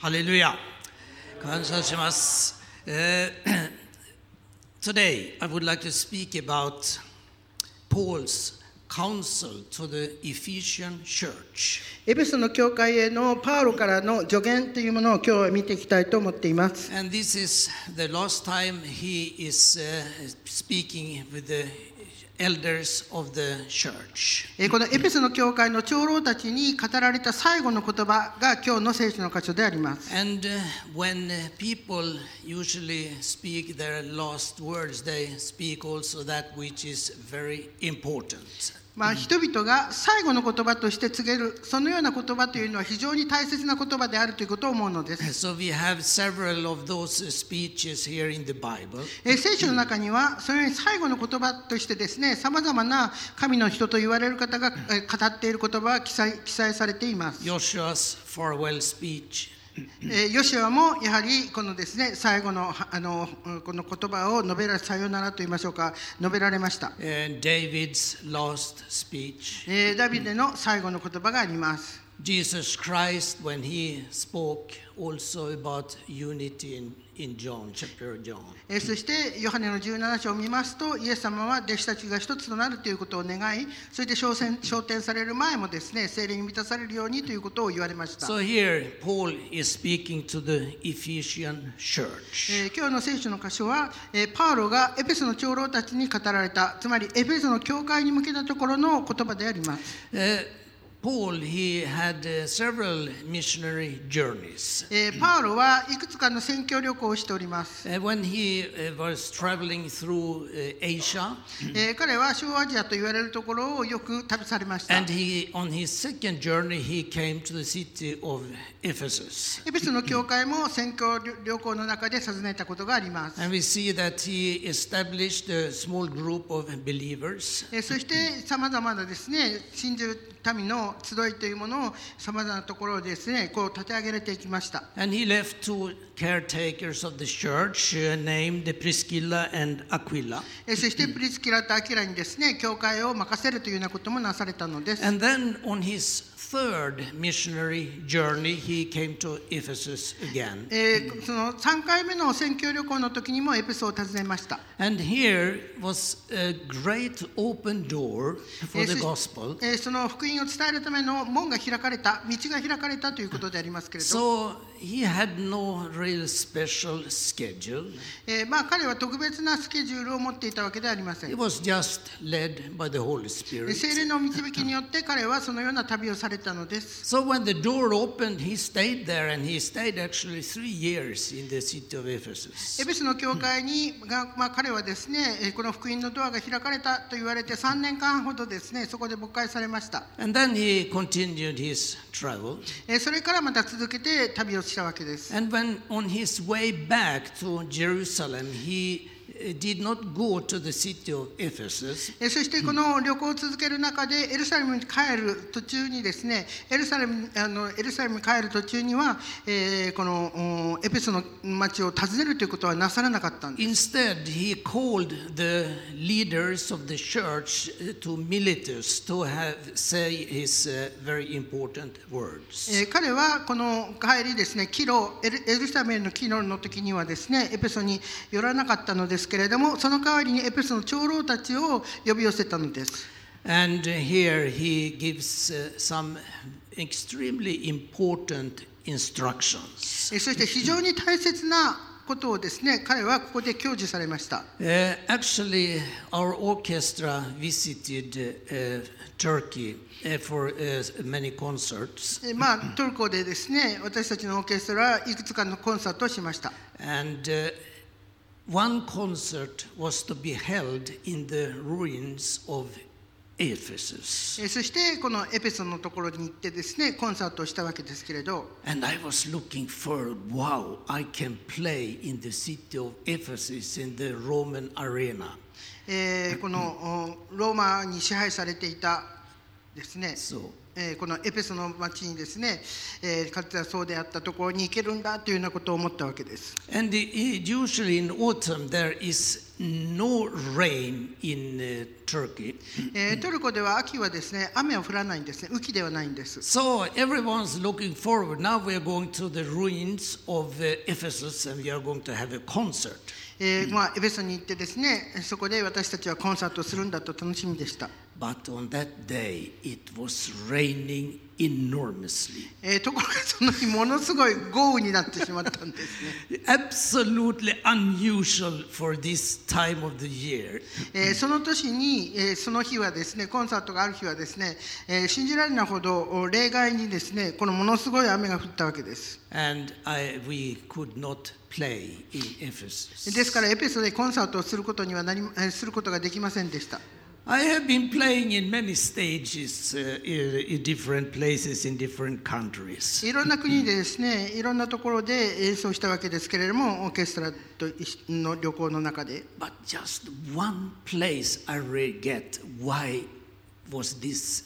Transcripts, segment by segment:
ハレルヤ感謝します。えー Today, I would like to speak about Paul's counsel to the Ephesian church. エペソの教会へのパウロからの助言というものを今日は見ていきたいと思っています。And this is the last time he is uh, speaking with the elders of the church. えーこのエペソの教会の長老たちに語られた最後の言葉が今日の聖書の箇所であります。 And uh, when uh, people usually speak their last words, they speak also that which is very important. まあ、人々が最後の言葉として告げるそのような言葉というのは非常に大切な言葉であるということを思うのです。So we have several of those uh, speeches here in the Bible. えー聖書の中にはそのように最後の言葉としてですねさまざまな神の人と言われる方がえー語っている言葉が記載記載されています。Joshua's farewell speech, えーヨシュアもやはりこのですね最後のはあのうんこの言葉を述べられさよならと言いましょうか。述べられました、uh, ダビデの最後の言葉があります。Jesus Christ when he spoke also about unity in, in John, chapter John. えーそしてヨハネの17章を見ますとイエス様は弟子たちが一つとなるということを願いそして昇天される前もですね聖霊に満たされるようにということを言われました、So here Paul is speaking to the Ephesian church. えー今日の聖書の箇所は、えーパウロがエペソの長老たちに語られたつまりエペソの教会に向けたところの言葉であります Uh, Paul, he had uh, several missionary journeys. えーパウロはいくつかの宣教旅行をしております、Uh, when he uh, was traveling through uh, Asia, えー彼は小アジアと言われるところをよく旅されました。and he on his second journey he came to the city of Ephesus. エペソの教会も宣教旅行の中で訪ねたことがあります。And we see that he established a small group of believers. えーそしてさまざまなですね信じる民の集いというものをさまざまなところでですねこう立て上げられていきました。And he left two caretakers of the church uh, named Priscilla and Aquila. えーそしてプリスキラとアキラにですね教会を任せるというようなこともなされたのです。And then on his third missionary journey, he came to Ephesus again. えーその3回目の宣教旅行の時にもエペソを訪ねました。And here was a great open door for the gospel. えーその福音を伝えるための門が開かれた道が開かれたということでありますけれど、So まあ、彼は特別なスケジュールを持っていたわけではありません。Was 霊の導きによって彼はそのような旅をされたのです。エフェスの教会に、まあ、彼はです、ね、この福音のドアが開かれたと言われて3年間ほどです、ね、そこで墓会されました。それからまた続けて旅をされまし。したわけです。 And when on his way back to Jerusalem, he uh, did not go to the city of Ephesus. えーそしてこの旅行を続ける中でエルサレムに帰る途中にですねエルサレムあのエルサレムに帰る途中には、えーこのおエペソの町を訪ねるということはなさらなかったんです。Instead, he called the leaders of the church uh, to Miletus to have say his uh, very important words. えー彼はこの帰りですねキロエルエルサレムのキロの時にはですねエペソに寄らなかったのですけれどもその代わりにエペソの長老たちを呼び寄せたのです。And uh, here he gives uh, some extremely important instructions. えーそして非常に大切なことをですね彼はここで享受されました。Uh, actually, our orchestra visited uh, uh, Turkey uh, for uh, many concerts. えーまあ、トルコでですね私たちのオーケストラはいくつかのコンサートをしました、And uh, one concert was to be held in the ruins of Ephesus. えーそしてこのエペソのところに行ってですねコンサートをしたわけですけれど And I was looking for, wow, I can play in the city of Ephesus in the Roman arena. えーこのおローマに支配されていたですね、 So, えーこのエペソの町にですね、えーかつてはそうであったところに行けるんだというようなことを思ったわけです。and usually in autumn there is no rain in uh, Turkey. えートルコでは秋はですね雨は降らないんですね雨季ではないんです So everyone's looking forward. Now we are going to the ruins of uh, Ephesus and we are going to have a concert. えーまあ、エベソに行ってですねそこで私たちはコンサートをするんだと楽しみでした、But on that day, it was raining enormously. えーところがその日ものすごい豪雨になってしまったんですね、Absolutely unusual for this time of the year. えーその年に、えーその日はですねコンサートがある日はですね、えー信じられないほどお例外にですねこのものすごい雨が降ったわけです And I, we could not play in Ephesus. ですからエペソでコンサートをすることにはなりえーすることができませんでした I have been playing in many stages uh, in, different places in different countries. いろんな国でですねいろんなところで演奏したわけですけれどもオーケストラとの旅行の中で But just one place I get why was this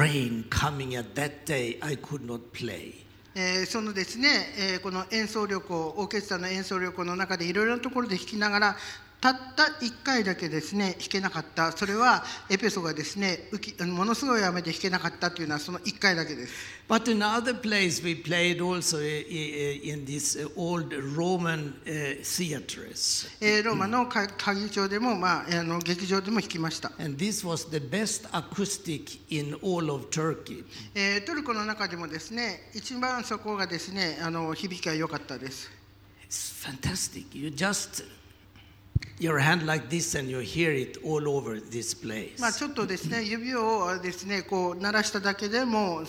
rain coming at that day I could not play. えーそのですね、えーこの演奏旅行オーケストラの演奏旅行の中でいろいろなところで弾きながらたった1回だけですね弾けなかったそれはエペソがですねものすごい雨で弾けなかったというのはその1回だけです、But in other place we played also uh, uh, in these uh, old Roman uh, theaters. えーローマの歌歌劇場でも、まあ、あの劇場でも弾きました、And this was the best acoustic in all of Turkey. えートルコの中でもですね一番そこがですねあの響きが良かったです It's fantastic. You just your hand like this and you hear it all over this place. まあ、ちょっとですね指をですねこう鳴らしただけでもう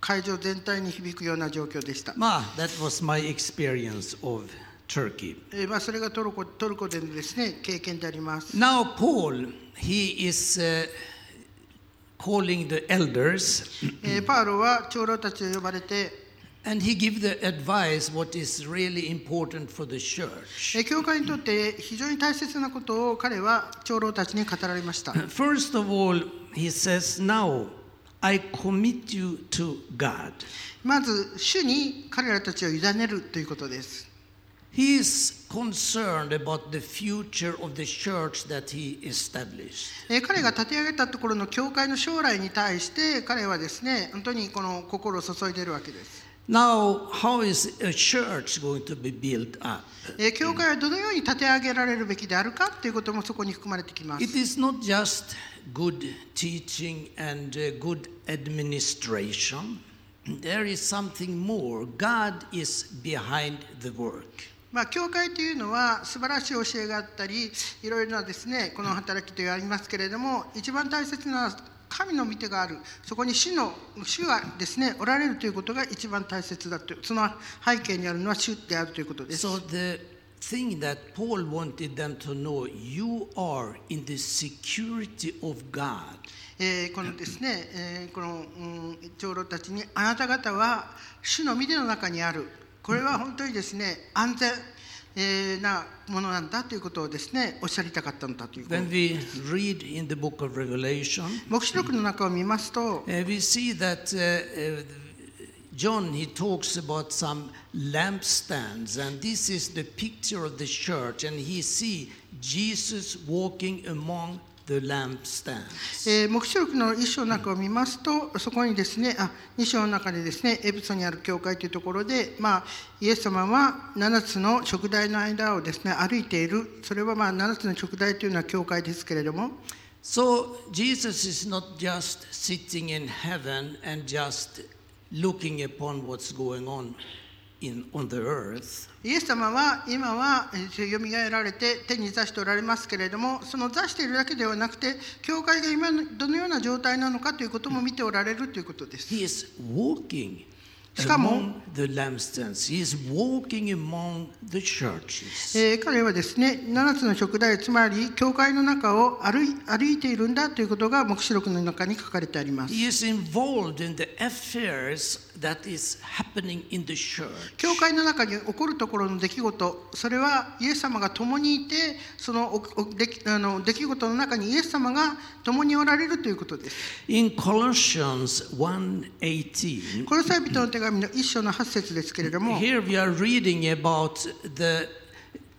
会場全体に響くような状況でした、Ma, that was my experience of Turkey. えーまあ、それがトルコトルコでのですね経験であります、Now Paul, he is uh, calling the elders えーパウロは長老たちを呼ばれて and he give the advice what is really important for the church. えー教会にとって非常に大切なことを彼は長老たちに語られました First of all, he says, Now I commit you to God. まず主に彼らたちを委ねるということです He is concerned about the future of the church that he established. えー彼が立て上げたところの教会の将来に対して彼はですね本当にこの心を注いでいるわけです Now, how is a church going to be built up? えー教会はどのように立て上げられるべきであるかということもそこに含まれてきます It is not just good teaching and uh, good administration. There is something more. God is behind the work. まあ、教会というのは素晴らしい教えがあったりいろいろなですねこの働きとありますけれども一番大切な神の御手があるそこに主の主がですねおられるということが一番大切だとその背景にあるのは主であるということです。So the thing that Paul wanted them to know, you are in the security of God. えーこのですね、えーこの、うん、長老たちにあなた方は主の御手の中にあるこれは本当にですね安全、えーなものなんだということをですねおっしゃりたかったのだということ When we read in the book of Revelation, 黙示録の中を見ますと、uh, we see that uh, uh, John he talks about some lampstands, and this is the picture of the church, and he see Jesus walking among the lampstands. えー黙示録の一章の中を見ますとそこにですねあ二章の中でですねエプソにある教会というところで、まあ、イエス様は7つの食台の間をですね歩いている。それはまあ7つの食台というのは教会ですけれども。So Jesus is not just sitting in heaven and just looking upon what's going on in on the earth. イエス様は今はよみがえられて手に座しておられますけれどもその座しているだけではなくて教会が今どのような状態なのかということも見ておられるということです He is walking しかも、among the lampstands. He is walking among the churches. えー彼はですね7つの食台つまり教会の中を歩い歩いているんだということが黙示録の中に書かれてあります He is involved in the affairs that is happening in the church. 教会の中に起こるところの出来事それはイエス様が共にいてそのおおできあの出来事の中にイエス様が共におられるということです In Colossians 1:18, コロサイ人の手紙の一章の8節ですけれども here we are reading about the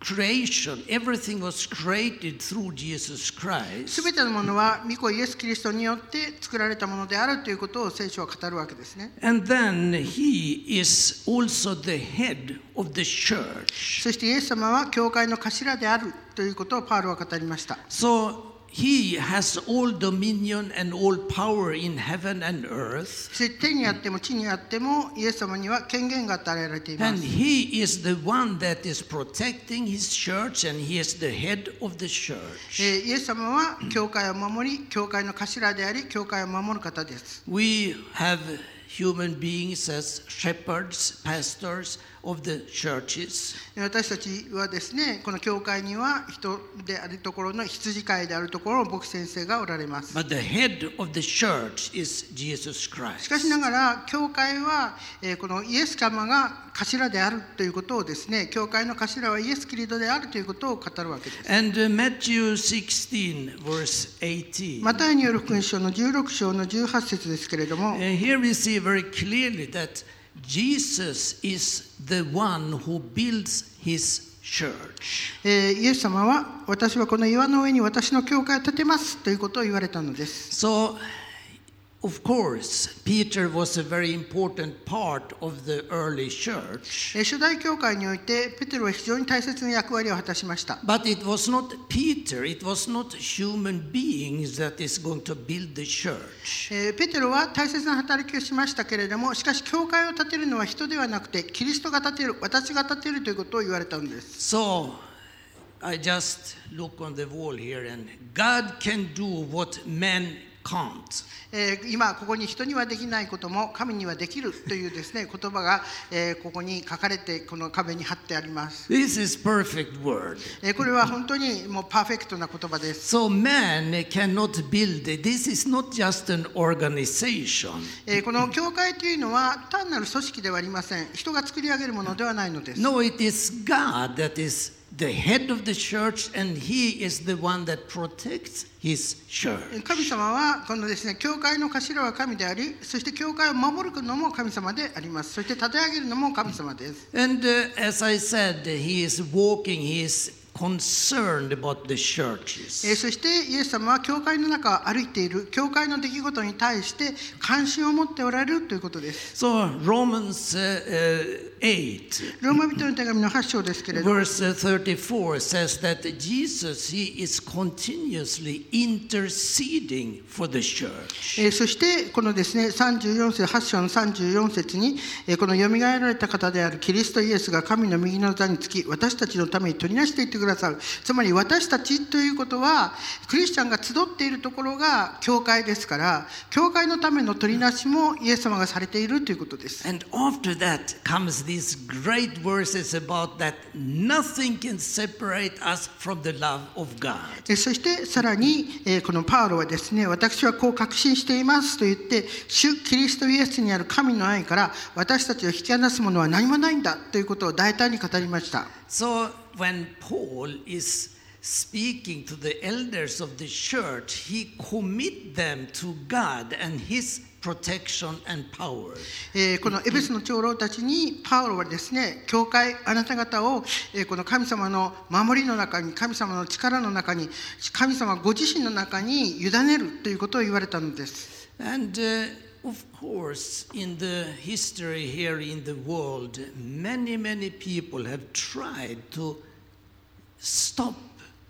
creation. Everything was created through Jesus Christ. すべてのものは御子イエス・キリストによって作られたものであるということを聖書は語るわけですね。And then He is also the head of the church. そしてイエス様は教会の頭であるということをパウロは語りました。So He has all dominion and all power in heaven and earth. そして天にあっても地にあってもイエス様には権限が与えられていま And す。 he is the one that is protecting his church, and he is the head of the church. えーイエス様は教会を守り、教会の頭であり、教会を守る方です。 We have human beings as shepherds, pastors of the churches. 私たちはですね、この教会には人であるところの羊飼いであるところの牧先生がおられます。But the head of the church is Jesus し Christ. かしながら、教会は、えーこのイエス様が頭であるということをですね、教会の頭はイエス・キリストであるということを語るわけです。And uh, Matthew 16, verse 18. マタイによる福音書の16章の18節ですけれども Uh,、here we see very clearly that Jesus is the one who builds his church. えーイエス様は私はこの岩の上に私の教会を建てますということを言われたのです。So, of course, Peter was a very important part of the early church. えー初代教会においてペテロは非常に大切な役割を果たしました。But it was not Peter, it was not human beings that is going to build the church. えーペテロは大切な働きをしましたけれどもしかし教会を建てるのは人ではなくてキリストが建てる私が建てるということを言われたのです So, I just look on the wall here, and God can do what men can't. えー今ここに人にはできないことも神にはできるというですね言葉が、えーここに書かれてこの壁に貼ってあります、This is perfect word. えーこれは本当にもうパーフェクトな言葉です So man cannot build. This is not just an organization. えーこの教会というのは単なる組織ではありません人が作り上げるものではないのです No, it is God that is the head of the church, and He is the one that protects His church. 神様はこのですね教会の頭は神でありそして教会を守るのも神様でありますそして立て上げるのも神様です And uh, as I said, He is walking, He is concerned about the churches. えーそしてイエス様は教会の中を歩いている教会の出来事に対して関心を持っておられるということです So, Romans uh, uh, 8, ローマ人の手紙の8章ですけれど verse uh, 34 says that Jesus, He is continuously interceding for the church. えーそしてこのですね34節8章の34節に、えーこのよみがえられた方であるキリストイエスが神の右の座につき私たちのために取りなしていってくださる。つまり私たちということはクリスチャンが集っているところが教会ですから教会のための取りなしもイエス様がされているということです。And after that comes these great verses about that nothing can separate us from the love of God. えーそしてさらに、えーこのパウロはですね私はこう確信していますと言って主キリストイエスにある神の愛から私たちを引き離すものは何もないんだということを大胆に語りました。So when Paul is speaking to the elders of the church, he commit them to God and his protection and power. えーこのエベスの長老たちにパウロはですね教会あなた方を、えーこの神様の守りの中に神様の力の中に神様ご自身の中に委ねるということを言われたのです And uh, of course, in the history here in the world, many, many people have tried to stop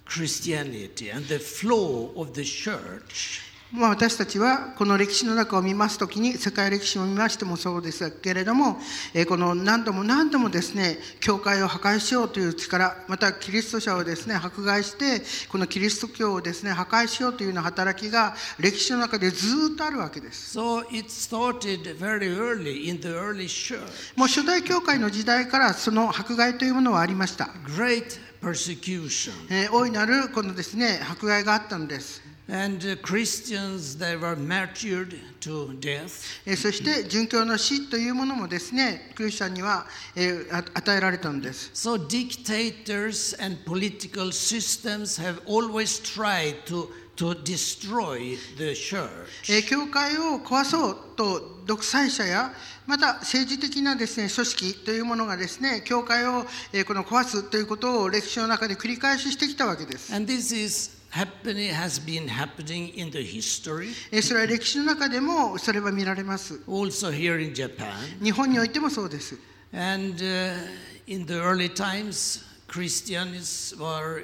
Christianity and the flow of the church. まあ、私たちはこの歴史の中を見ますときに世界歴史を見ましてもそうですけれども、えーこの何度も何度もですね教会を破壊しようという力またキリスト者をですね迫害してこのキリスト教をですね破壊しようというような働きが歴史の中でずっとあるわけです So it started very early in the early church. もう初代教会の時代からその迫害というものはありました、Great persecution. えー大いなるこのですね迫害があったのです Uh, And uh, Christians, they were martyred to death. えーそして殉教の死というものもですねクリスチャンには、えーあ与えられたのです So dictators and political systems have always tried to, to destroy the church. えー教会を壊そうと独裁者やまた政治的なですね組織というものがですね教会を、えーこの壊すということを歴史の中で繰り返ししてきたわけです。And this is happening, has been happening in the history, えーそれは歴史の中でもそれは見られます。 also here in Japan. 日本においてもそうです。 And uh, in the early times, Christians were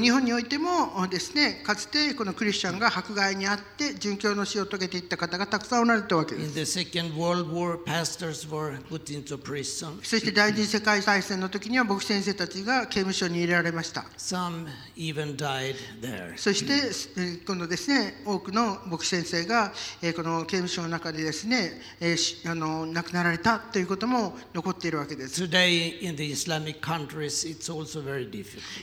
日本においてもですねかつてこのクリスチャンが迫害にあって殉教の死を遂げていった方がたくさんおられたわけです。そして第二次世界大戦の時には牧師先生たちが刑務所に入れられました。そして、えー今度ですね、多くの牧師先生が、えーこの刑務所の中でですね、あの亡くなられたということも残っているわけです。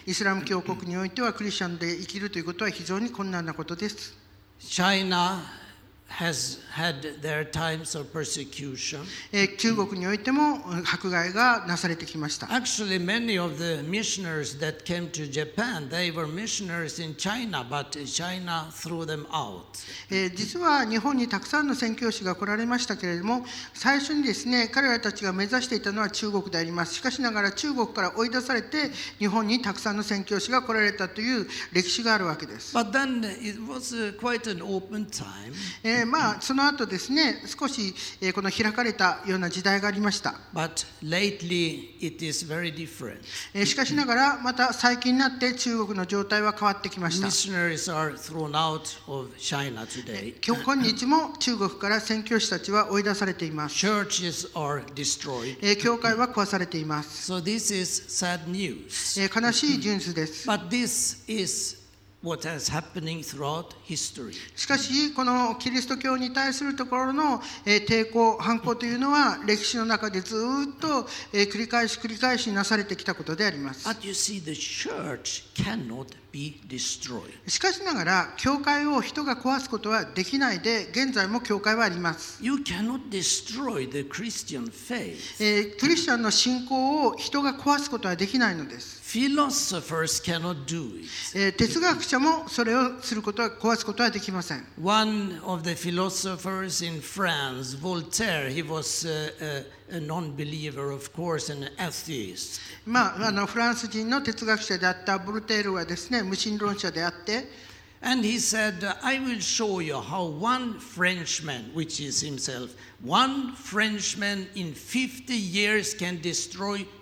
イスラム教国においてはクリスチャンで生きるということは非常に困難なことです。China, has had their times of persecution. えー中国においてもうん迫害がなされてきました。Actually, many of the missionaries that came to Japan, they were missionaries in China, but China threw them out. えー実は日本にたくさんの宣教師が来られましたけれども最初にですね彼らたちが目指していたのは中国でありますしかしながら中国から追い出されて日本にたくさんの宣教師が来られたという歴史があるわけです、But then it was uh, quite an open time. えーまあその後ですね少し、えーこの開かれたような時代がありました、But lately, it is very different. えーしかしながらまた最近になって中国の状態は変わってきました Missionaries are thrown out of China today. 今日今日も中国から宣教師たちは追い出されています、Churches are destroyed. えー教会は壊されています、So this is sad news. えー悲しいニュースです But this is what is happening throughout history. しかしこのキリスト教に対するところのえー抵抗反抗というのは歴史の中でずっとえー繰り返し繰り返しなされてきたことであります.しかしながら教会を人が壊すことはできないで現在も教会はあります You cannot destroy the Christian faith. えークリスチャンの信仰を人が壊すことはできないのです、Philosophers cannot do it. えー哲学者もそれをすることは壊すことはできません One of the philosophers in France, Voltaire, he was uh, a, a non believer, of course, an atheist. まああのフランス人の哲学者であったボルテールはですね無神論者であって And he said, I will show you how one Frenchman, which is himself, one Frenchman in 50 years can destroy Christianity.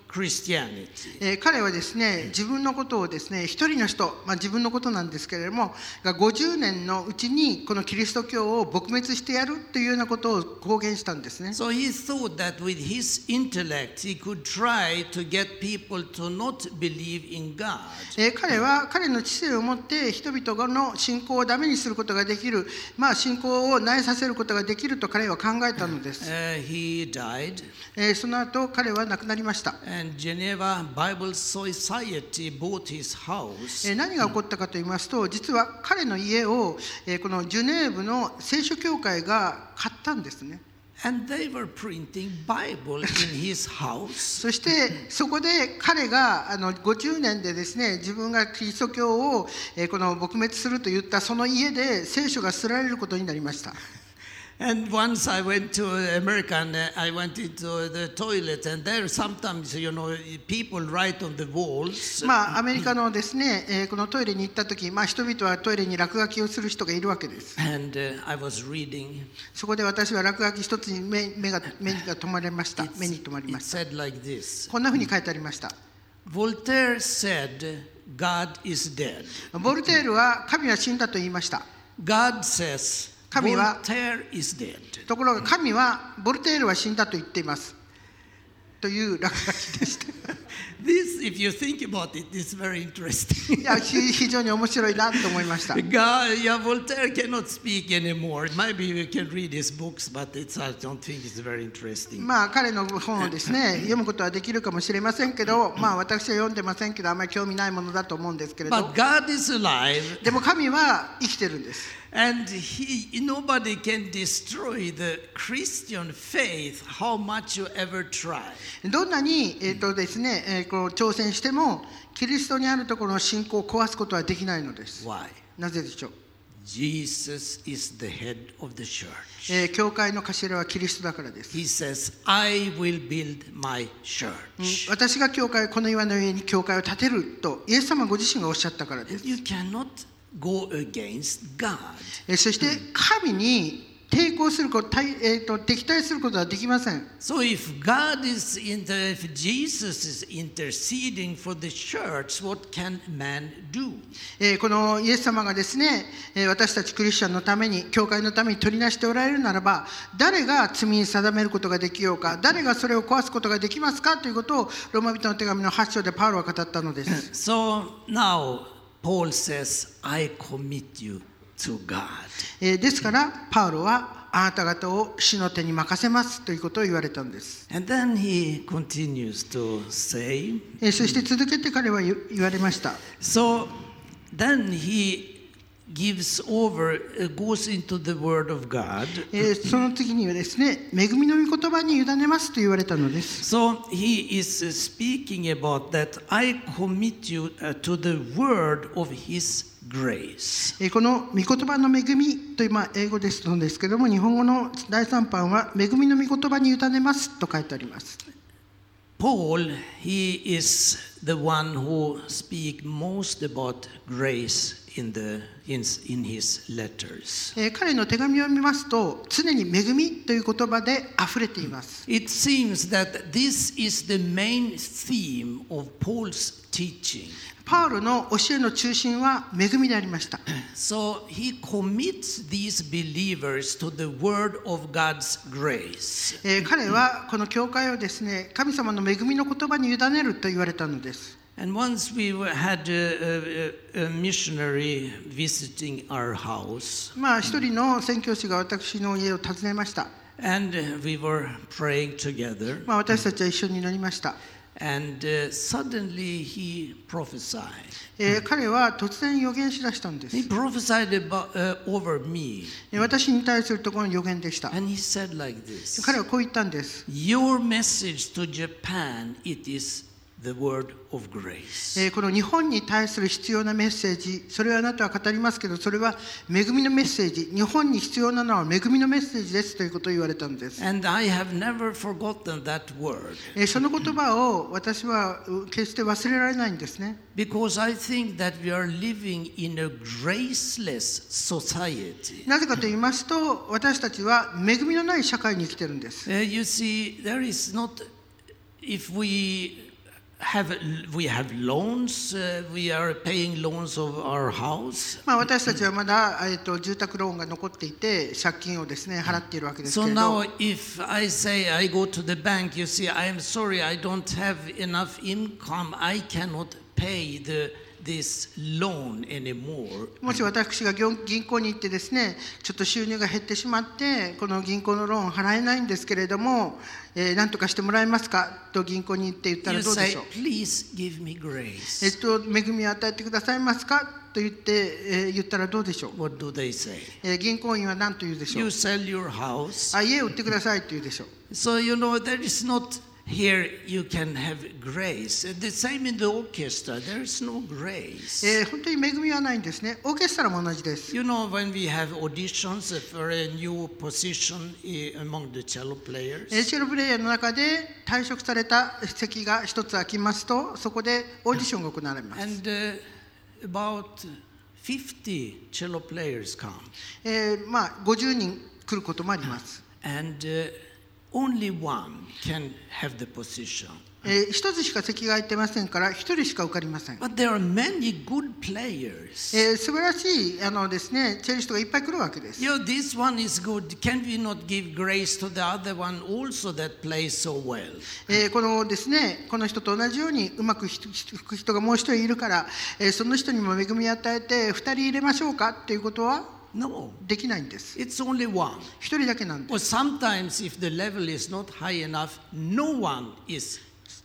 えー彼はですね自分のことをですね一人の人、まあ、自分のことなんですけれどもが50年のうちにこのキリスト教を撲滅してやるというようなことを公言したんですね。So he thought that with his intellect, he could try to get people to not believe in God. えー彼は彼の知性を持って人々の信仰をダメにすることができる、まあ、信仰を苗させることができると彼は考えたのです。Uh, he died, えーその後彼は亡くなりました。And Geneva Bible Society bought his house. えー何が起こったかと言いますと実は彼の家を、えーこのジュネーブの聖書協会が買ったんですね。And they were printing Bible in his house. そしてそこで彼があの50年でですね自分がキリスト教を、えーこの撲滅すると言ったその家で聖書が捨てられることになりました。And once I went to America and uh, I went into the toilet, and there sometimes, you know, people write on the walls. まあアメリカのですね、えーこのトイレに行った時、まあ、人々はトイレに落書きをする人がいるわけです。And uh, I was reading. そこで私は落書き一つに目目が目が止まりました。目に留まり it ました。said like this こんなふうに書いてありました。Voltaire said, God is dead. ボルテールは神は死んだと言いました。God says, 神は-.ところが神はボルテールは死んだと言っています。という落書きでした。this, if you think about it, is very interesting. いや非非常に面白いなと思いました。God, yeah, Voltaire cannot speak anymore. Maybe we can read his books, but it's, I don't think it's very interesting. まあ彼の本をですね読むことはできるかもしれませんけど、まあ私は読んでませんけどあまり興味ないものだと思うんですけれど But、God is alive, でも神は生きてるんです。And he, nobody can destroy the Christian faith, how much you ever try. どんなにえっ、とですね、えーこう挑戦してもキリストにあるところの信仰を壊すことはできないのです。Why? なぜでしょう。Jesus is the head of the church. えー教会の頭はキリストだからです。He says, I will build my うん church. 私が教会この岩の上に教会を建てるとイエス様ご自身がおっしゃったからです。You cannot go against God. えーそして神に抵抗すること、対えーと敵対することはできません。So if God is in the, if Jesus is interceding for the church, what can man do? えーこのイエス様がですね、えー私たちクリスチャンのために、教会のために取りなしておられるならば、誰が罪に定めることができようか、誰がそれを壊すことができますかということを、ローマ人の手紙の8章でパウロは語ったのです。So now Paul says, I commit you to God. えーですから、パウロは、あなた方を主の手に任せますということを言われたんです。And then he continues to say, えーそして続けて彼は言言われました。so then he gives over, uh, goes into the word of God. えーその次にはですね、恵みの御言葉に委ねますと言われたのです。So he is uh, speaking about that I commit you uh, to the word of his grace. えーこの御言葉の恵みという、まあ、英語ですのですけども、日本語の第三版は、恵みの御言葉に委ねますと書いてあります。Paul, he is the one who speak most about grace in, the, in, in his letters. えー彼の手紙を見ますと、常に恵みという言葉で溢れています。It seems that this is the main theme of Paul's teaching. パウロの教えの中心は恵みでありました。So he commits these believers to the word of God's grace. えー彼はこの教会をですね、神様の恵みの言葉に委ねると言われたのです。And once we were- had a, a, a missionary visiting our house, まあ、一人の宣教師が私の家を訪ねました。 and we were praying together, まあ、私たちは一緒になりました。 and uh, suddenly he prophesied. えー彼は突然予言しだしたんです。 He prophesied about, uh, over me, えー私に対するところの予言でした。 and he said like this 彼はこう言ったんです。 Your message to Japan, it is the word of grace. えーこの日本に対する必要なメッセージ、それはあなたは語りますけど、それは恵みのメッセージ、日本に必要なのは恵みのメッセージですということを言われたんです。And I have never forgotten that word えーその言葉を私はう決して忘れられないんですね。because I think that we are living in a graceless society. なぜかと言いますと、私たちは恵みのない社会に生きてるんです。Uh, you see, there is not, if we 私たちはまだ、えー、と住宅ローンが残っていて借金をです、ね、払っているわけですけど、もし私が銀行に行ってです、ね、ちょっと収入が減ってしまってこの銀行のローンを払えないんですけれども。えー、何とかしてもらえますかと銀行に行って言ったら You どうでしょう？please give me え grace. っと、恵みを与えてくださいますかと言って、えー言ったらどうでしょう？What do they say? えー銀行員は何と言うでしょ You う。sell your house. あ、家を売ってくださいと言うでしょう。So, you know, there is not here you can have grace. The same in the orchestra, there is no grace. えー本当に恵みはないんですね。オーケストラも同じです。You know, when we have auditions for a new position eh, among the cello players, えーチェロプレイヤーの中で退職された席が一つ空きますと、そこでオーディションが行われます。and uh, about 50 cello players come. えーまあ、50人来ることもあります。And uh, only one can have the position. えー一つしか席が空いてませんから一人しか受かりません、But there are many good players. えー素晴らしいあのですねチェリストがいっぱい来るわけです You know, this one is good. Can we not give grace to the other one also that plays so well? えーこのですねこの人と同じようにうまく弾く人がもう一人いるから、えーその人にも恵みを与えて二人入れましょうかっていうことは No, できないんです it's only one. 一人だけなんです Or sometimes, if the level is not high enough, no one is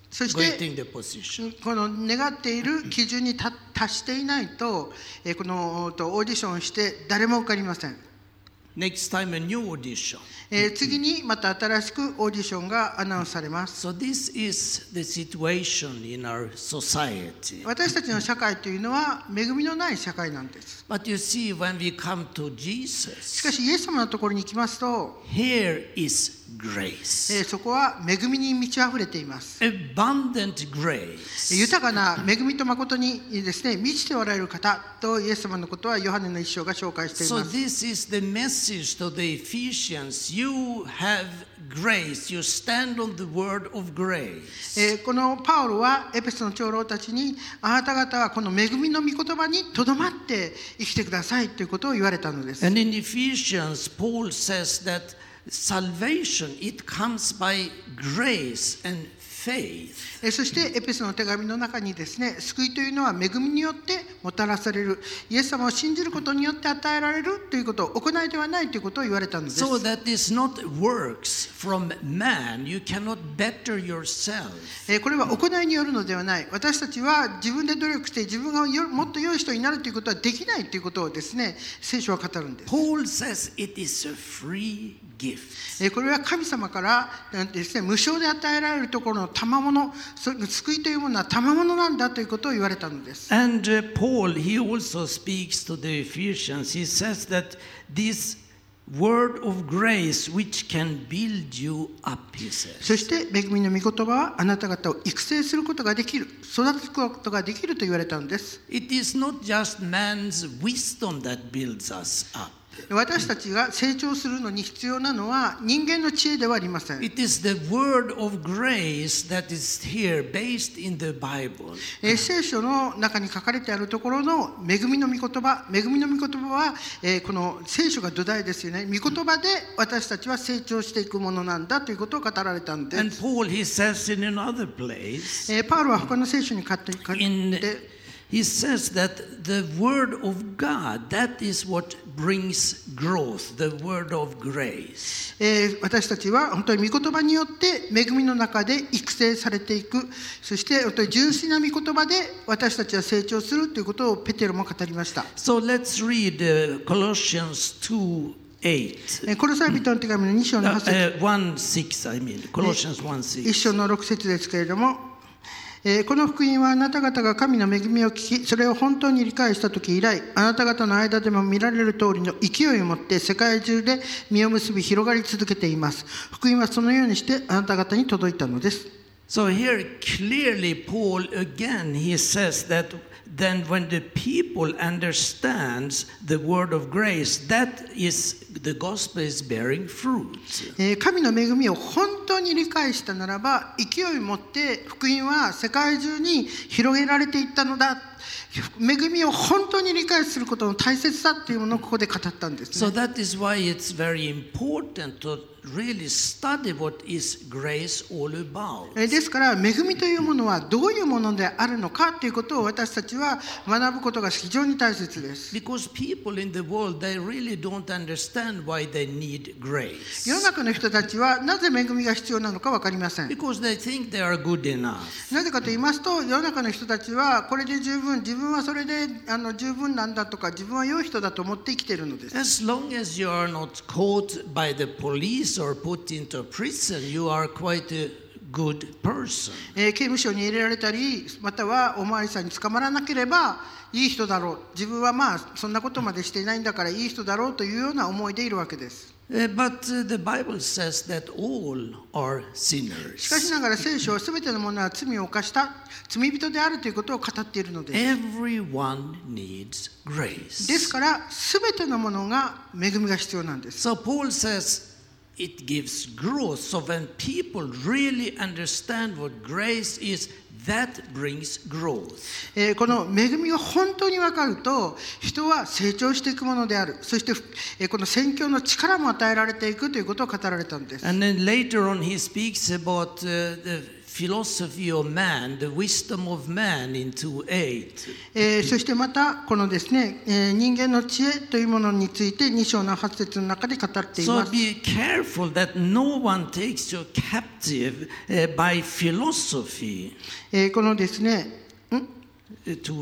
そして getting the position. この願っている基準に達達していないと、えーこのとオーディションをして誰も受かりません、Next time, a new audition. えー次にまた新しくオーディションがアナウンスされます So, this is the situation in our society. 私たちの社会というのは恵みのない社会なんです But you see, when we come to し Jesus, かしイエス様のところに行きますと、here is え grace. ーそこは恵みに満ち溢れています Abundant grace. 豊かな恵みと誠にですね満ちておられる方とイエス様のことはヨハネの一章が紹介してい So ます this is the message to the Ephesians. You have grace. You stand on the word of grace. えーこのパウロはエペソの長老たちにあなた方はこの恵みの御言葉にとどまって生きてくださいということを言われたのです And in Ephesians, Paul says that salvation it comes by grace and faith. えーそしてエペソの手紙の中にですね救いというのは恵みによってもたらされるイエス様を信じることによって与えられるということ行いではないということを言われたのです So that is not works from man. You cannot better yourself. えーこれは行いによるのではない私たちは自分で努力して自分がよもっと良い人になるということはできないということをですね聖書は語るんです Paul says it is a free これは神様からですね無償で与えられるところの賜物そ救いというものは賜物なんだということを言われたのです And uh, Paul, he also speaks to the Ephesians. He says that this word of grace which can build you up, he says. そして恵みの御言葉はあなた方を育成することができる育つことができると言われたのです It is not just man's wisdom that builds us up. 私たちが成長するのに必要なのは人間の知恵ではありません。It is the word of grace that is here, based in the Bible. えー聖書の中に書かれてあるところの恵みの御言葉恵みの御言葉は、えーこの聖書が土台ですよね。御言葉で私たちは成長していくものなんだということを語られたんで And す、Paul, he says in another place, えーパウロは他の聖書に書いて in, て he says that the word of God, that is what brings growth, the word of grace. えー私たちは本当に御言葉によって恵みの中で育成されていくそして本当に純粋な御言葉で私たちは成長するということをペテロも語りました、So let's read uh, Colossians 2 8. えーコロサイ人の手紙の2章の Uh, 8節 uh, 1 6, I mean, Colossians 1 6. 一章の6節ですけれども、えこの福音はあなた方が神の恵みを聞きそれを本当に理解した時以来あなた方の間でも見られる通りの勢いを持って世界中で実を結び広がり続けています福音はそのようにしてあなた方に届いたのです So here clearly Paul again he says that then when the people understands the word of grace that is the gospel is bearing fruit. えー神の恵みを本当に理解したならば勢いを持って福音は世界中に広げられていったのだ恵みを本当に理解することの大切さっていうものをここで語ったんですね So that is why it's very important to really study what is grace all about. えーですから恵みというものはどういうものであるのかということを私たちは学ぶことが非常に大切です。Because people in the world they really don't understand why they need grace. 世の中の人たちはなぜ恵みが必要なのか分かりません。Because they think they are good enough. なぜかと言いますと世の中の人たちはこれで十分自分はそれであの十分なんだとか自分は良い人だと思って生きているのです。As long as you are not caught by the police or put into prison, you are quite a good person. えー刑務所に入れられたりまたはお巡りさんに捕まらなければいい人だろう自分はまあそんなことまでしていないんだからいい人だろうというような思いでいるわけです。Uh, but uh, the Bible says that all are しかし sinners. ながら聖書は全てのものは罪を犯した罪人であるということを語っているのです。Everyone needs です grace. から全てのものが恵みが必要なんです。So Paul says, it gives growth. So when people really understand what grace is, that brings growth. えーこの恵みが本当に分かると人は成長していくものであるそして、えーこの宣教の力も与えられていくということを語られたんです And then later on, he speaks about uh, the philosophy of man, the wisdom of man in 2 8. えーそしてまたこのですね、えー人間の知恵というものについて2章の8節の中で語っていま So す be careful that no one takes you captive uh, by philosophy. えーこのですねん Uh, 2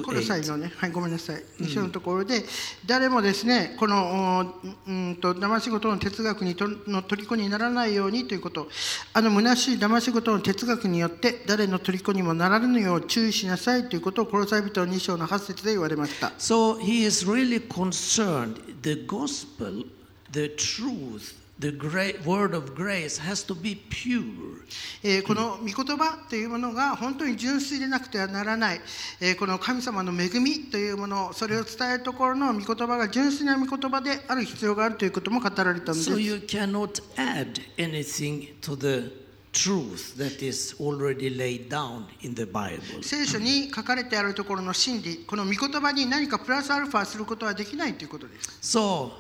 この際 8. のね、はい、ごめんなさい、一緒のところで、誰もですね、この、おうんと、騙し事の哲学にとの虜にならないようにということ、あの虚しい騙し事の哲学によって、誰の虜にもならぬよう注意しなさいということを、コロサイ人の2章の8節で言われました。So he is really concerned. The gospel, the truth, the great word of grace has to be pure. えーこの御言葉というものが本当に純粋でなくてはならない、えーこの神様の恵みというものそれを伝えるところの御言葉が純粋な御言葉である必要があるということも語られたんです。So you cannot add anything to the truth that is already laid down in the Bible. 聖書に書かれてあるところの真理この御言葉に何かプラスアルファすることはできないということです So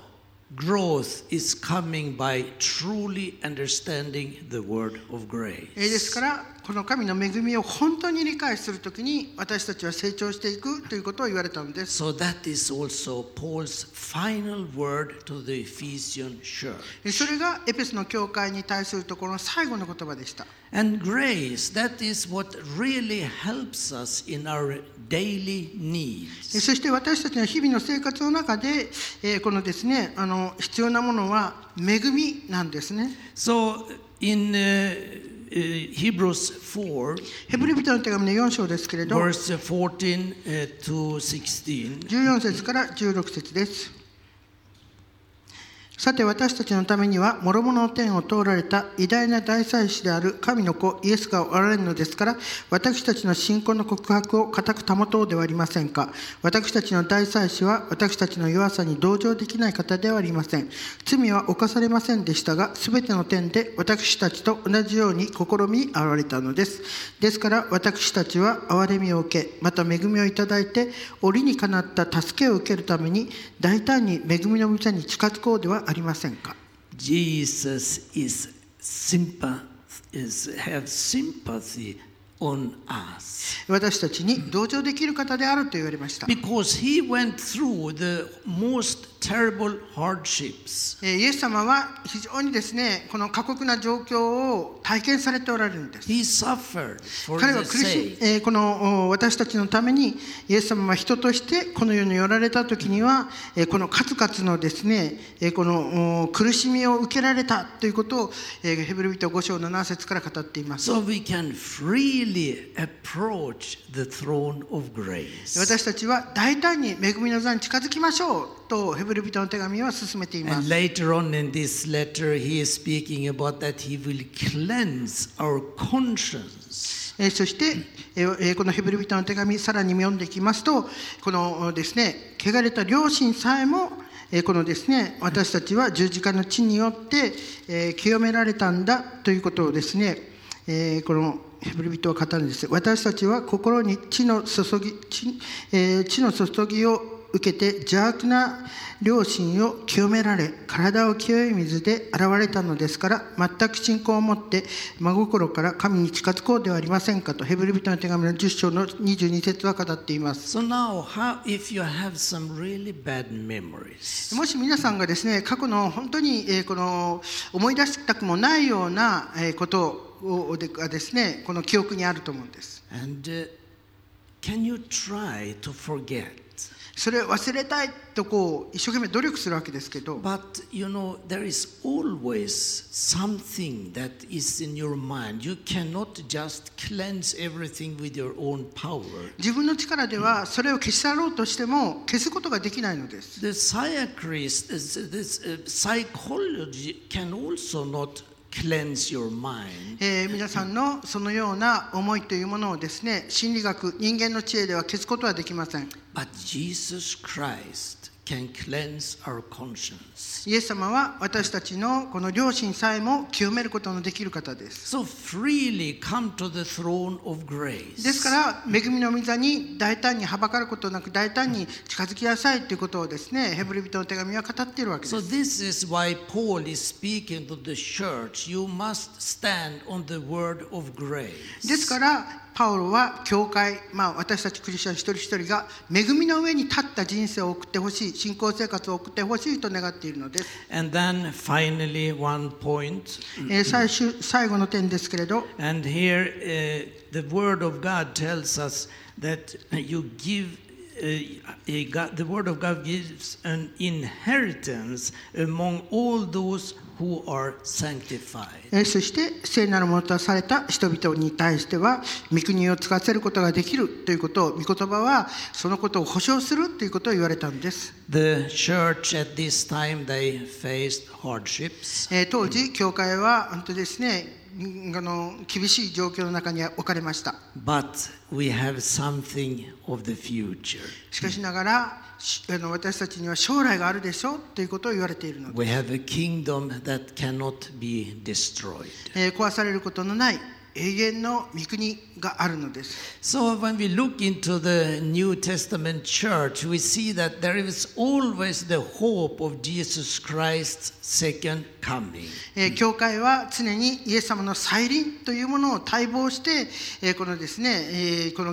growth is coming by truly understanding the word of grace. えーですからこの神の恵みを本当に理解するときに私たちは成長していくということを言われたのです So that is also Paul's final word to the Ephesian church. えーそれがエペスの教会に対するところの最後の言葉でした And grace, that is what really helps us in our daily え needs. ーそして私たちの日々の生活の中で、えーこのですねあの必要なものは恵みなんですね So in uh, uh, Hebrews 4, ヘブリ人の手紙の4章ですけれど verse 14 uh, to 16, 14節から16節です。さて私たちのためには諸々の天を通られた偉大な大祭司である神の子イエスがおられるのですから私たちの信仰の告白を固く保とうではありませんか。私たちの大祭司は私たちの弱さに同情できない方ではありません。罪は犯されませんでしたが全ての点で私たちと同じように試みに現れたのです。ですから私たちは憐れみを受けまた恵みをいただいて折にかなった助けを受けるために大胆に恵みの御座に近づこうではありませんか Jesus is sympath- is have sympathy on us 私たちに同情できる方であると言われました。because he went through the most terrible hardships. えーイエス様は非常にですね、この過酷な状況を体験されておられるんです。He suffered for 彼は苦し.い、えーこのお私たちのためにイエス様は人としてこの世におられた時には、えーこの数々のですね、えーこのお苦しみを受けられたということを、えーヘブル人5章7節から語っています。So we can freely approach the throne of grace. 私たちは大胆に恵みの座に近づきましょうとヘブル人の手紙は進めていま And す。later on in this letter, he is speaking about that he will cleanse our conscience. えーそして、えこのヘブル人の手紙さらに読んでいきますとこのですね汚れた両親さえもえーこのですね私たちは十字架の地によって、えー清められたんだということをですね、えーこのヘブル人は語るんです私たちは心に地の注ぎ地,、えー地の注ぎを受けて邪悪な良心を清められ体を清い水で洗われたのですから全く信仰を持って真心から神に近づこうではありませんかとヘブル人の手紙の10章の22節は語っています So now, how, really memories, もし皆さんがですね過去の本当に、えーこの思い出したくもないようなえーことをでがですねこの記憶にあると思うんです and uh, can you try to forget? それを忘れたいとこう一生懸命努力するわけですけど But you know, there is always something that is in your mind. You cannot just cleanse everything with your own power. 自分の力ではそれを消し去ろうとしても消すことができないのです The psychiatrist, uh, psychology can also not cleanse your mind. えー皆さんのそのような思いというものをですね心理学人間の知恵では消すことはできません But Jesus Christ can cleanse our conscience. イエス様は私たちのこの良心さえも清めることのできる方です So freely come to the throne of です grace. から恵みの御座に大胆にはばかることなく大胆に近づきなさいということをですねヘブル人の手紙は語っているわけで So す this is why Paul is speaking to the church. You must stand on the word of grace. ですからパウロは教会、まあ、私たちクリスチャン一人一人が恵みの上に立った人生を送ってほしい信仰生活を送ってほしいと願っているのです、And then finally, one point. えー最終最後の点ですけれど And here, uh, the Word of God tells us that you give, uh, God, the Word of God gives an inheritance among all those who are sanctified. えーそして聖なるものとされた人々に対しては御国を使わせることができるということを御言葉はそのことを保証するということを言われたんです、The church at this time they faced hardships, えー当時教会は本当ですねの厳しい状況の中に置かれました but we have something of the future. しかしながらしあの私たちには将来があるでしょうということを言われているのです We have a kingdom that cannot be destroyed. えー壊されることのない永遠の御国があるのです So when we look into the New Testament church, we see that there is always the hope of Jesus Christ's second coming. えー教会は常にイエス様の再臨というものを待望して、えーこのですね、えーこの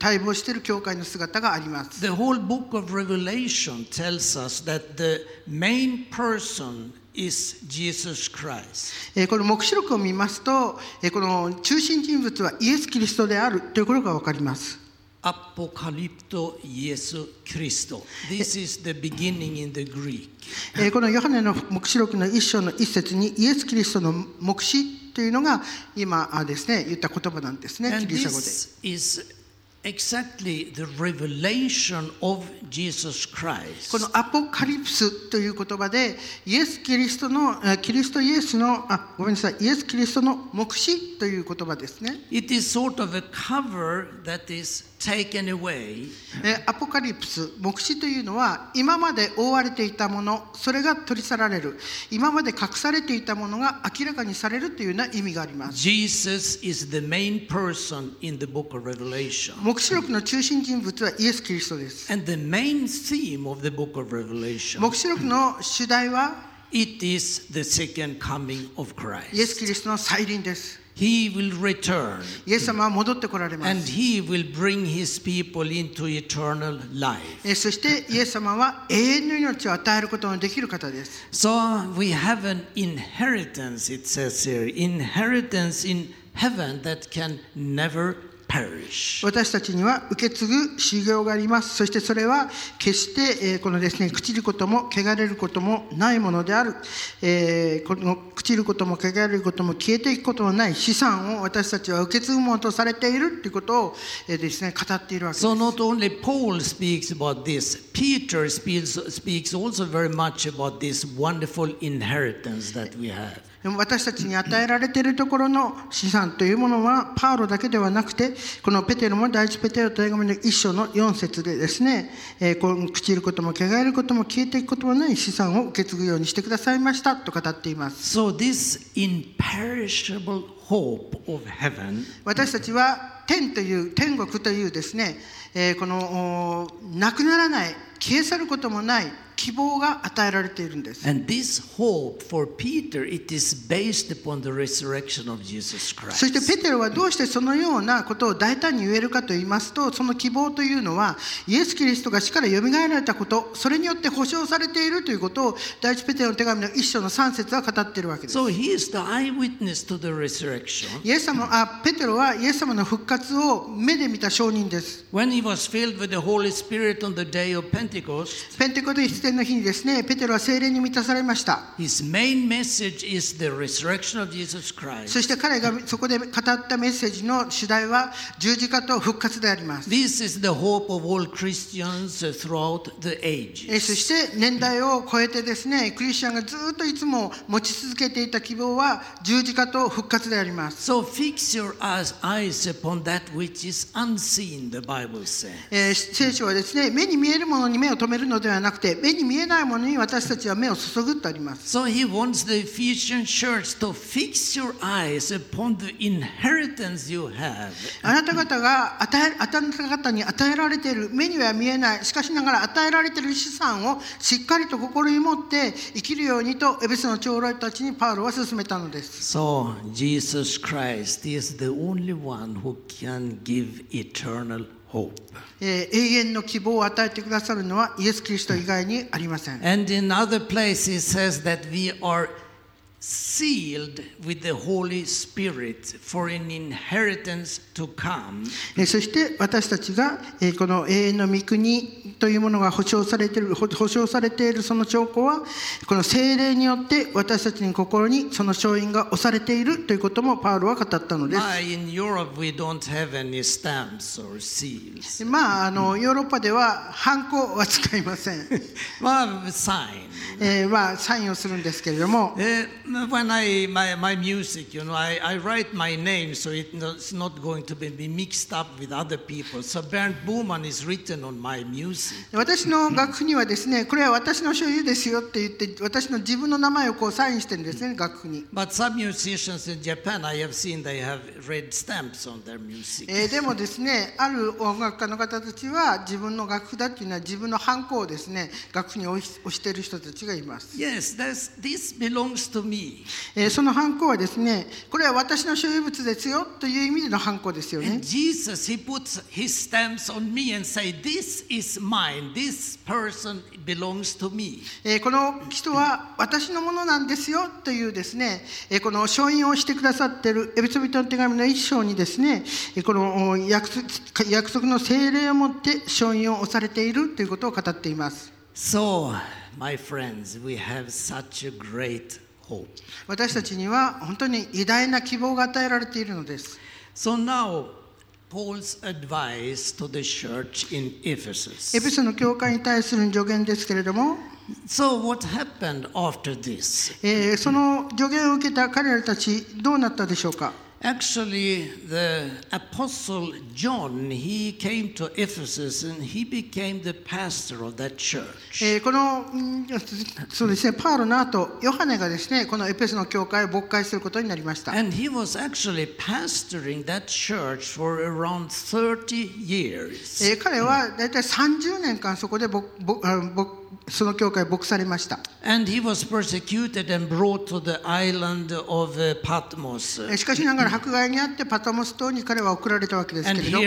待望している教会の姿があります。The whole book of Revelation tells us that the main person is Jesus Christ. えーこの黙示録を見ますと、えーこの中心人物はイエス・キリストであるということが分かります。Apocalypto Jesu Christo. This is the beginning in the Greek. えーこのヨハネの黙示録の一章の一節にイエス・キリストの黙示というのが今あですね言った言葉なんですね、ギリシャ語で。Exactly the revelation of Jesus こ Christ. のアポカリプスという言葉でイエス・キリストのえーキリストイエスのあごめんなさいイエス・キリストの黙示という言葉ですね。It is sort of a cover that is taken away えーアポカリプス黙示というのは今まで覆われていたものそれが取り去られる今まで隠されていたものが明らかにされるというような意味があります。Jesus is the main person in the book of Revelation. 黙示録の中心人物はイエス・キリストです。 And the main theme of the book of Revelation 黙示録の主題は it is the second coming of イエス・キ Christ. リストの再臨です。 He will return イエス様は戻ってこられま and す。 he will bring his people into eternal life. えーそしてイエス様は永遠の命を与えることのできる方です。 So we have an inheritance, it says here, inheritance in heaven that can never perish. 私たちには受け継ぐ修行があります。そしてそれは決して、えーこのですね、朽ちることも汚れることもないものである。えーこの朽ちることも汚れることも消えていくことのない資産を私たちは受け継ぐものとされているということを、えーですね、語っているわけです。So not only Paul speaks about this, Peter speaks, speaks also very much about this wonderful inheritance that we have. でも私たちに与えられているところの資産というものはパウロだけではなくてこのペテロも第一ペテロと手紙の一章の4節でですね、えーこの朽ちることも汚れることも消えていくこともない資産を受け継ぐようにしてくださいましたと語っています。So this imperishable hope of heaven 私たちは天という天国というですね、えーこのおなくならない消え去ることもない希望が与えられているんです and this hope for Peter it is based upon the resurrection of Jesus そして.ペテロはどうしてそのようなことを大胆に言えるかと言いますとその希望というのはイエス・キリストが死からよみがえられたことそれによって保証されているということを第一ペテロの手紙の一章の3節は語っているわけです So he is the eyewitness to the resurrection. イエス様あペテロはイエス様の復活を目で見た証人です When he was filled with the Holy Spirit on the day of Pentecost, ペンテコテステの日にですね、ペテロは精霊に満たされました。そして彼がそこで語ったメッセージの主題は十字架と復活であります。そして年代を超えてですね、クリスチャンがずっといつも持ち続けていた希望は十字架と復活であります。So fix your eyes upon that 聖書はですね、目に見えるものに目を留めるのではなくて、に見えないものに私たちは目を注ぐとあります So he wants the Ephesian church to fix your eyes upon the inheritance you have. あなた方が与えあなた方に与えられている目には見えないしかしながら与えられている資産をしっかりと心に持って生きるようにとエベスの長老たちにパウロは勧めたのです So Jesus Christ is the only one who can give eternal life. えー、永遠の希望を与えてくださるのはイエス・キリスト以外にありません。Sealed with the Holy Spirit for an inheritance to come. えーそして私たちがえーこの永遠の御国というものが保証されている保保証されているその証拠はこの聖霊によって私たちの心にその勝因が押されているということもパウロは語ったのです。Ah, in Europe, we don't have any stamps or seals. まあ、あのヨーロッパではハンコは使いません、Well, sign. えーまあ、サインをするんですけれども、Uh, when I my, my music, you know, I, I write my name so it, no- it's not going to be, be mixed up with other people. So Bernd Buhmann is written on my music. 私の楽譜にはですねこれは私の所有ですよって言って私の自分の名前をこうサインしてるんですね楽譜に、But some musicians in Japan, I have seen they have red stamps on their music. えーでもですねある音楽家の方たちは自分の楽譜だっていうのは自分のハンコをですね楽譜に押している人たちがいます、Yes, this belongs to me. えーそのハンコはですねこれは私の所有物ですよという意味でのハンコですよね Jesus, he puts his stamps on me and say, "This is mine. This person belongs to me." えーこの人は私のものなんですよというですね、えーこの承認をしてくださっているエビソビトの手紙の一章にですね、えーこのお約束約束の聖霊をもって承認を押されているということを語っています。So, my friends, we have such a great. 私たちには本当に偉大な希望が与えられているのです。So now, Paul's advice to the church in エ Ephesus. ペソの教会に対する助言ですけれども、So, what happened after this? えーその助言を受けた彼らたちどうなったでしょうか？Actually, the apostle John, he came to Ephesus and he became the pastor of that church. えーこのうんそうですねパウロの後ヨハネがですねこのエペソの教会を勃会することになりました。And he was actually pastoring that church for around 30 years. えー彼は大体30年間そこでぼぼあぼその教会を牧されました。Uh, しかしながら迫害にあってパタモス島に彼は送られたわけですけれど、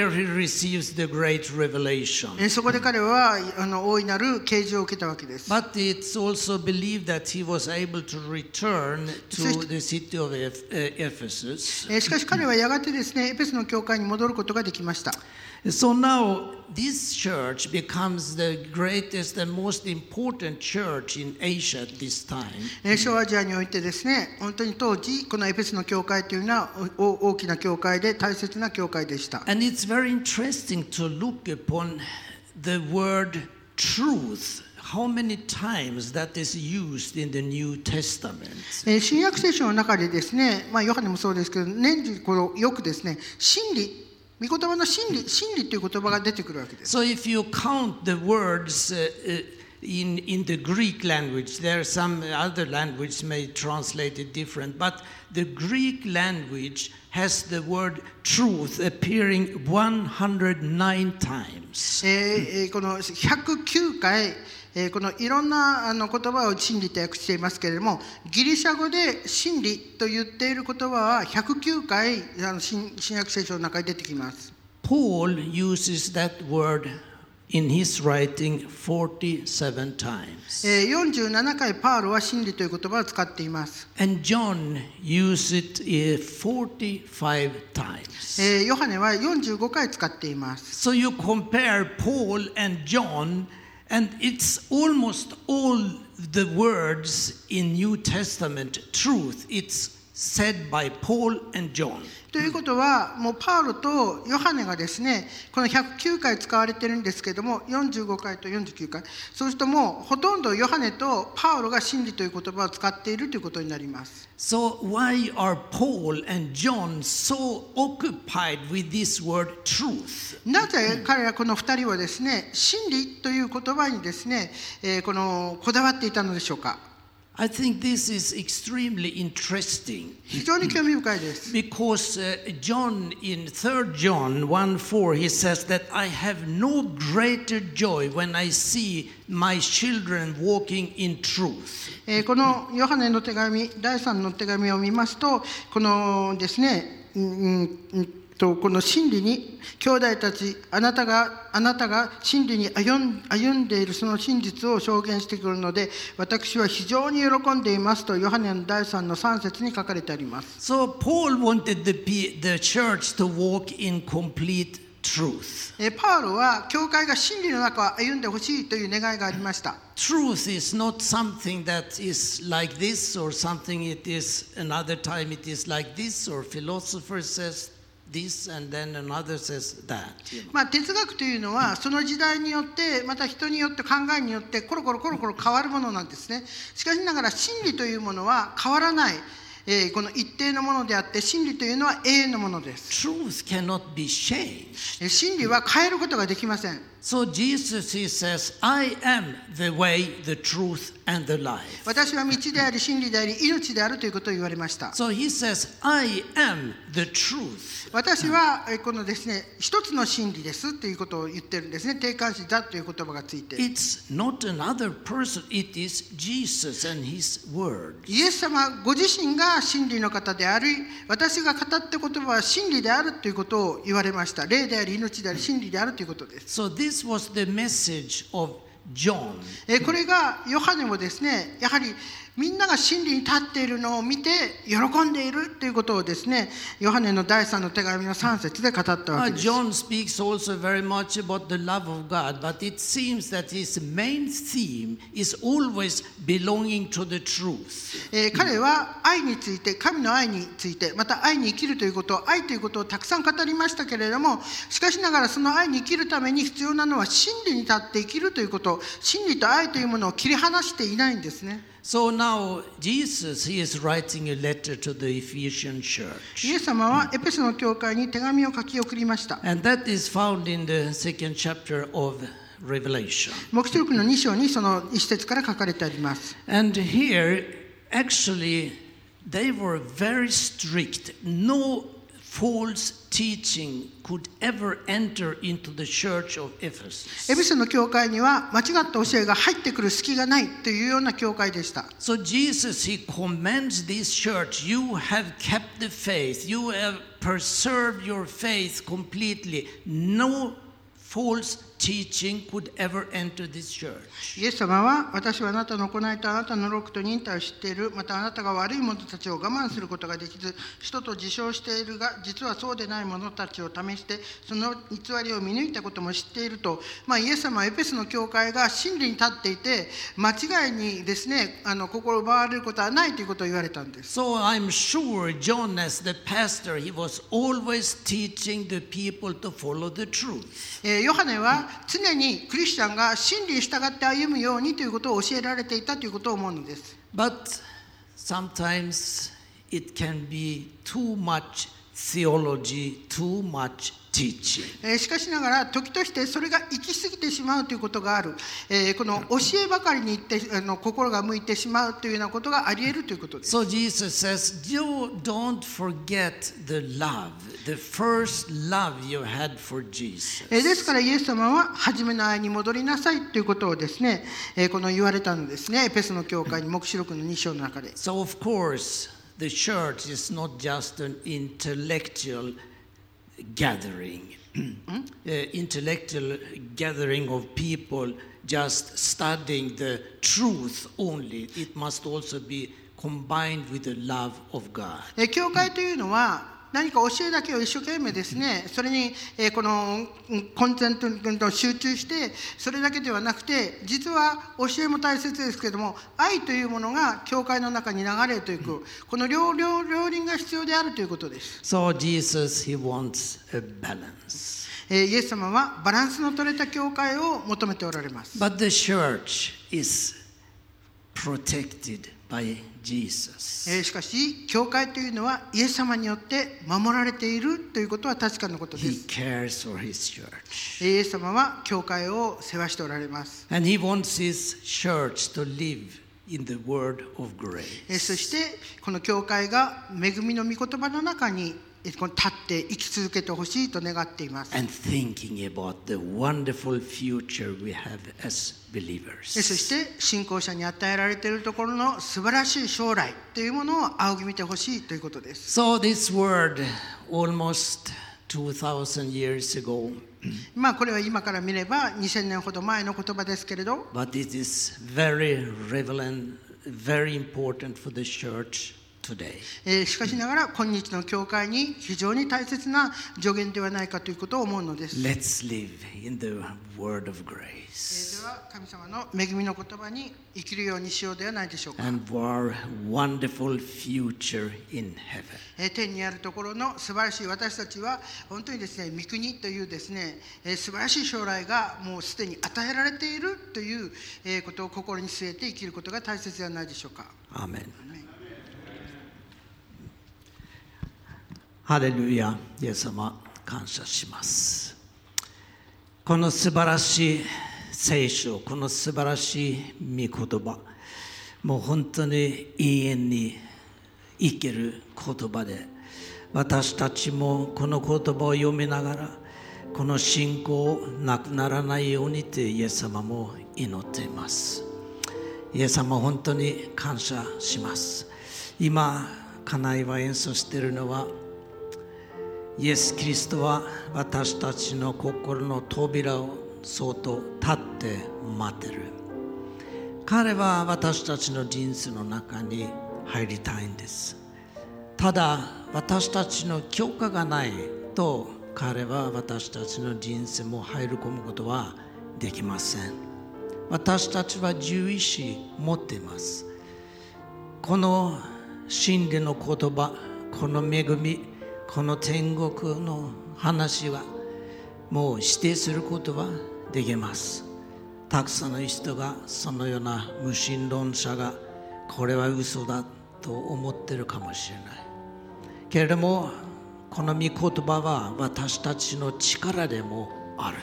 そこで彼はあの大いなる啓示を受けたわけです。But it's also believed that he was able to return to the city of Eph- uh, Ephesus. えーしかし彼はやがてですねエペソの教会に戻ることができました。So now this church becomes the greatest and most important church in Asia at this time. えー小アジアにおいてですね本当に当時このエペソの教会というのは大きな教会で大切な教会でした。And it's very interesting to look upon the word truth, how many times that is used in the New Testament. えー新約聖書の中でですね、まあ、ヨハネもそうですけど年中このよくですね真理御言葉の真理真理という言葉が出てくるわけです。So if you count the words uh, uh, in, in the Greek language, there are some other language may translate it different, but the Greek language has the word truth appearing 109 times. えーえーこの109回、えーこのいろんなあの言葉を真理と訳していますけれどもギリシャ語で真理と言っている言葉は109回あの新新約聖書の中に出てきます。Paul uses that word in his writing 47 times. えー47回パウロは真理という言葉を使っています。 And John used it uh, 45 times. えーヨハネは45回使っています。 So you compare Paul and John, And it's almost all the words in New Testament truth. It's said by Paul and John. ということはもうパウロとヨハネがですねこの109回使われてるんですけども45回と49回。そうするともうほとんどヨハネとパウロが真理という言葉を使っているということになります。So, why are Paul and John so occupied with this word truth? なぜ彼らこの2人はですね真理という言葉にですね、えーこのこだわっていたのでしょうか？I think this is extremely interesting 非常に興味深いです。 because uh, John in 3 John 1 4 he says that I have no greater joy when I see my children walking in truth. えーこのヨハネの手紙第3の手紙を見ますとこのですねうんうんうん とこの真理に兄弟たちあなたがあなたが真理に歩ん歩んでいるその真実を証言してくるので私は非常に喜んでいますとヨハネの第3の3節に書かれてあります。So Paul wanted the, the church to walk in complete truth. えーパウロは教会が真理の中を歩んでほしいという願いがありました。Truth is not something that is like this or something it is another time it is like this or philosopher says this and then another says that. まあ、哲学というのはその時代によってまた人によって考えによってコロコロコロコロ変わるものなんですねしかしながら真理というものは変わらない、えーこの一定のものであって真理というのは永遠のものです、Truth cannot be changed. えー真理は変えることができません So Jesus he says, I am the way, the truth, and the life. 私は道であり真理であり命であるということを言われました So he says, I am the truth. 私はえーこのですね一つの真理ですということを言ってるんですね定冠詞だという言葉がついて It's not another person, it is Jesus and his word. イエス様ご自身が真理の方であり私が語った言葉は真理であるということを言われました霊であり命であり真理であるということです So this This was the message of John. これがヨハネもですねやはりみんなが真理に立っているのを見て喜んでいるということをですねヨハネの第3の手紙の3節で語ったわ Uh, けです John speaks also very much about the love of God, but it seems that his main theme is always belonging to the truth. えー彼は愛について神の愛についてまた愛に生きるということ愛ということをたくさん語りましたけれどもしかしながらその愛に生きるために必要なのは真理に立って生きるということ真理と愛というものを切り離していないんですね So now Jesus he is writing a letter to the Ephesian イ church. エス様はエペソの教会に手紙を書き送りました And that is found in the second chapter of Revelation. 黙示録の2章にその一節から書かれてあります And here, actually, they were very strict. No false teaching could ever enter into the church of Ephesus. エペソの教会には間違った教えが入ってくる隙がないというような教会でした So Jesus, he commends this church. You have kept the faith. You have preserved your faith completely. No false teaching could ever enter this church. イエス様は私はあなたの行いとあなたの労苦と忍耐を知っているまたあなたが悪い者たちを我慢することができず人と自称しているが実はそうでない者たちを試してその偽りを見抜いたことも知っていると、まあ、イエス様はエペスの教会が真理に立っていて間違いにですねあの心を奪われることはないということを言われたんです So I'm sure John, as the pastor, he was always teaching the people to follow the truth. えーヨハネは常にクリスチャンが真理に従って歩むようにということを教えられていたということを思うのです。But sometimes it can be too much theology, too much teaching. えーしかしながら時としてそれが行き過ぎてしまうということがある、えーこの教えばかりに行ってあの心が向いてしまうというようなことがあり得るということです。So Jesus says, "You don't forget the love, the first love you had for Jesus. えーですからイエス様は初めの愛に戻りなさいということをですね、えーこの言われたのですねエペソの教会に黙示録の2章の中で。So of course, the church is not just an intellectual gathering, uh, intellectual gathering of people just studying the truth only. It must also be combined with the love of God. えー教会というのは 何か教えだけを一生懸命ですねそれに、えーこのうんコンセントに集中してそれだけではなくて実は教えも大切ですけれども愛というものが教会の中に流れていくこの両両両輪が必要であるということです。So Jesus, he wants a balance. えーイエス様はバランスの取れた教会を求めておられます。But the church is protected by Jesus. えーしかし教会というのはイエス様によって守られているということは確かなことで He す。cares for his church. イエス様は教会を世話しておられます。And he wants his church to live in the word of grace. えーそしてこの教会が恵みの御言葉の中にえーこの立って生き続けてほしいと願っています。And thinking about the wonderful future we have as えー believers. そして信仰者に与えられているところの素晴らしい将来というものを仰ぎ見てほしいということです。So, this word, almost 2,000 years ago, まあこれは今から見れば2000年ほど前の言葉ですけれど but it is very relevant, very important for the church しかしながら今日の教会に非常に大切な助言ではないかということを思うのです。え Let's live in the word of ー grace では神様の恵みの言葉に生きるようにしようではないでしょうか。and our wonderful future in heaven. えー天にあるところの素晴らしい私たちは本当にですね御国というですね、えー素晴らしい将来がもうすでに与えられているというえーことを心に据えて生きることが大切ではないでしょうか。Amen. ハレルヤ、イエス様、感謝します。この素晴らしい聖書、この素晴らしい御言葉、もう本当に永遠に生きる言葉で、私たちもこの言葉を読みながら、この信仰なくならないようにとイエス様も祈っています。イエス様本当に感謝します今家内は演奏しているのはイエス・キリストは私たちの心の扉をそっと立って待ってる。彼は私たちの人生の中に入りたいんです。ただ私たちの許可がないと彼は私たちの人生も入り込むことはできません。私たちは獣医師持っています。この真理の言葉この恵みこの天国の話はもう否定することはできます。たくさんの人がそのような無神論者がこれは嘘だと思ってるかもしれない。けれどもこの御言葉は私たちの力でもある。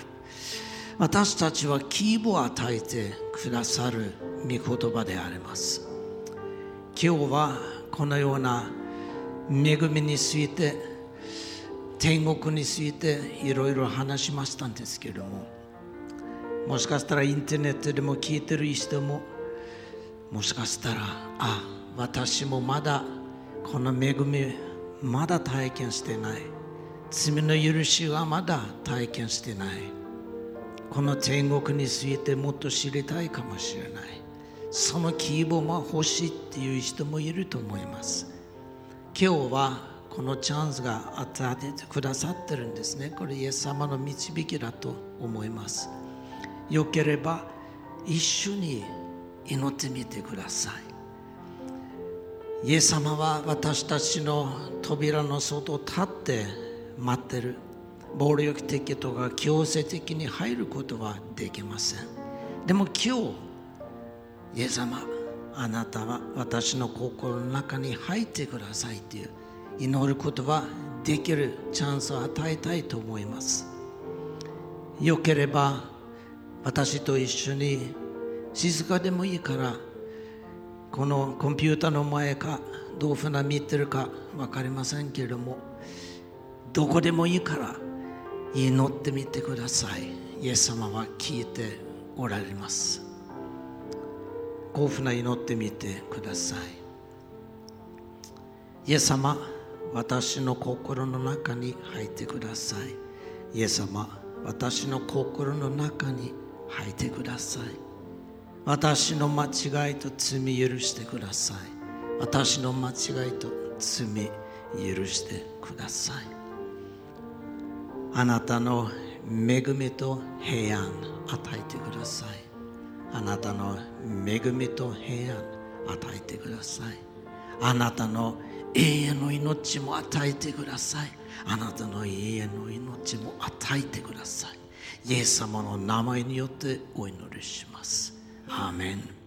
私たちは希望を与えてくださる御言葉であります。今日はこのような恵みについて天国についていろいろ話しましたんですけれどももしかしたらインターネットでも聞いてる人ももしかしたらあ私もまだこの恵みまだ体験してない。罪の許しはまだ体験してない。この天国についてもっと知りたいかもしれない。その希望も欲しいっていう人もいると思います。今日はこのチャンスが与えてくださってるんですね。これイエス様の導きだと思います。よければ一緒に祈ってみてください。イエス様は私たちの扉の外を立って待ってる。暴力的とか強制的に入ることはできません。でも今日イエス様あなたは私の心の中に入ってくださいという祈ることはできるチャンスを与えたいと思います。よければ私と一緒に静かでもいいからこのコンピューターの前かどうふうな見てるか分かりませんけれどもどこでもいいから祈ってみてください。イエス様は聞いておられます。こうふうな祈ってみてください。イエス様私の心の中に入ってください。イエス様私の心の中に入ってください。私の間違いと罪許してください。私の間違いと罪許してください。あなたの恵みと平安与えてください。あなたの恵みと平安与えてください。あなたの永遠の命も与えてください。あなたの永遠の命も与えてください。イエス様の名前によってお祈りします。アーメン。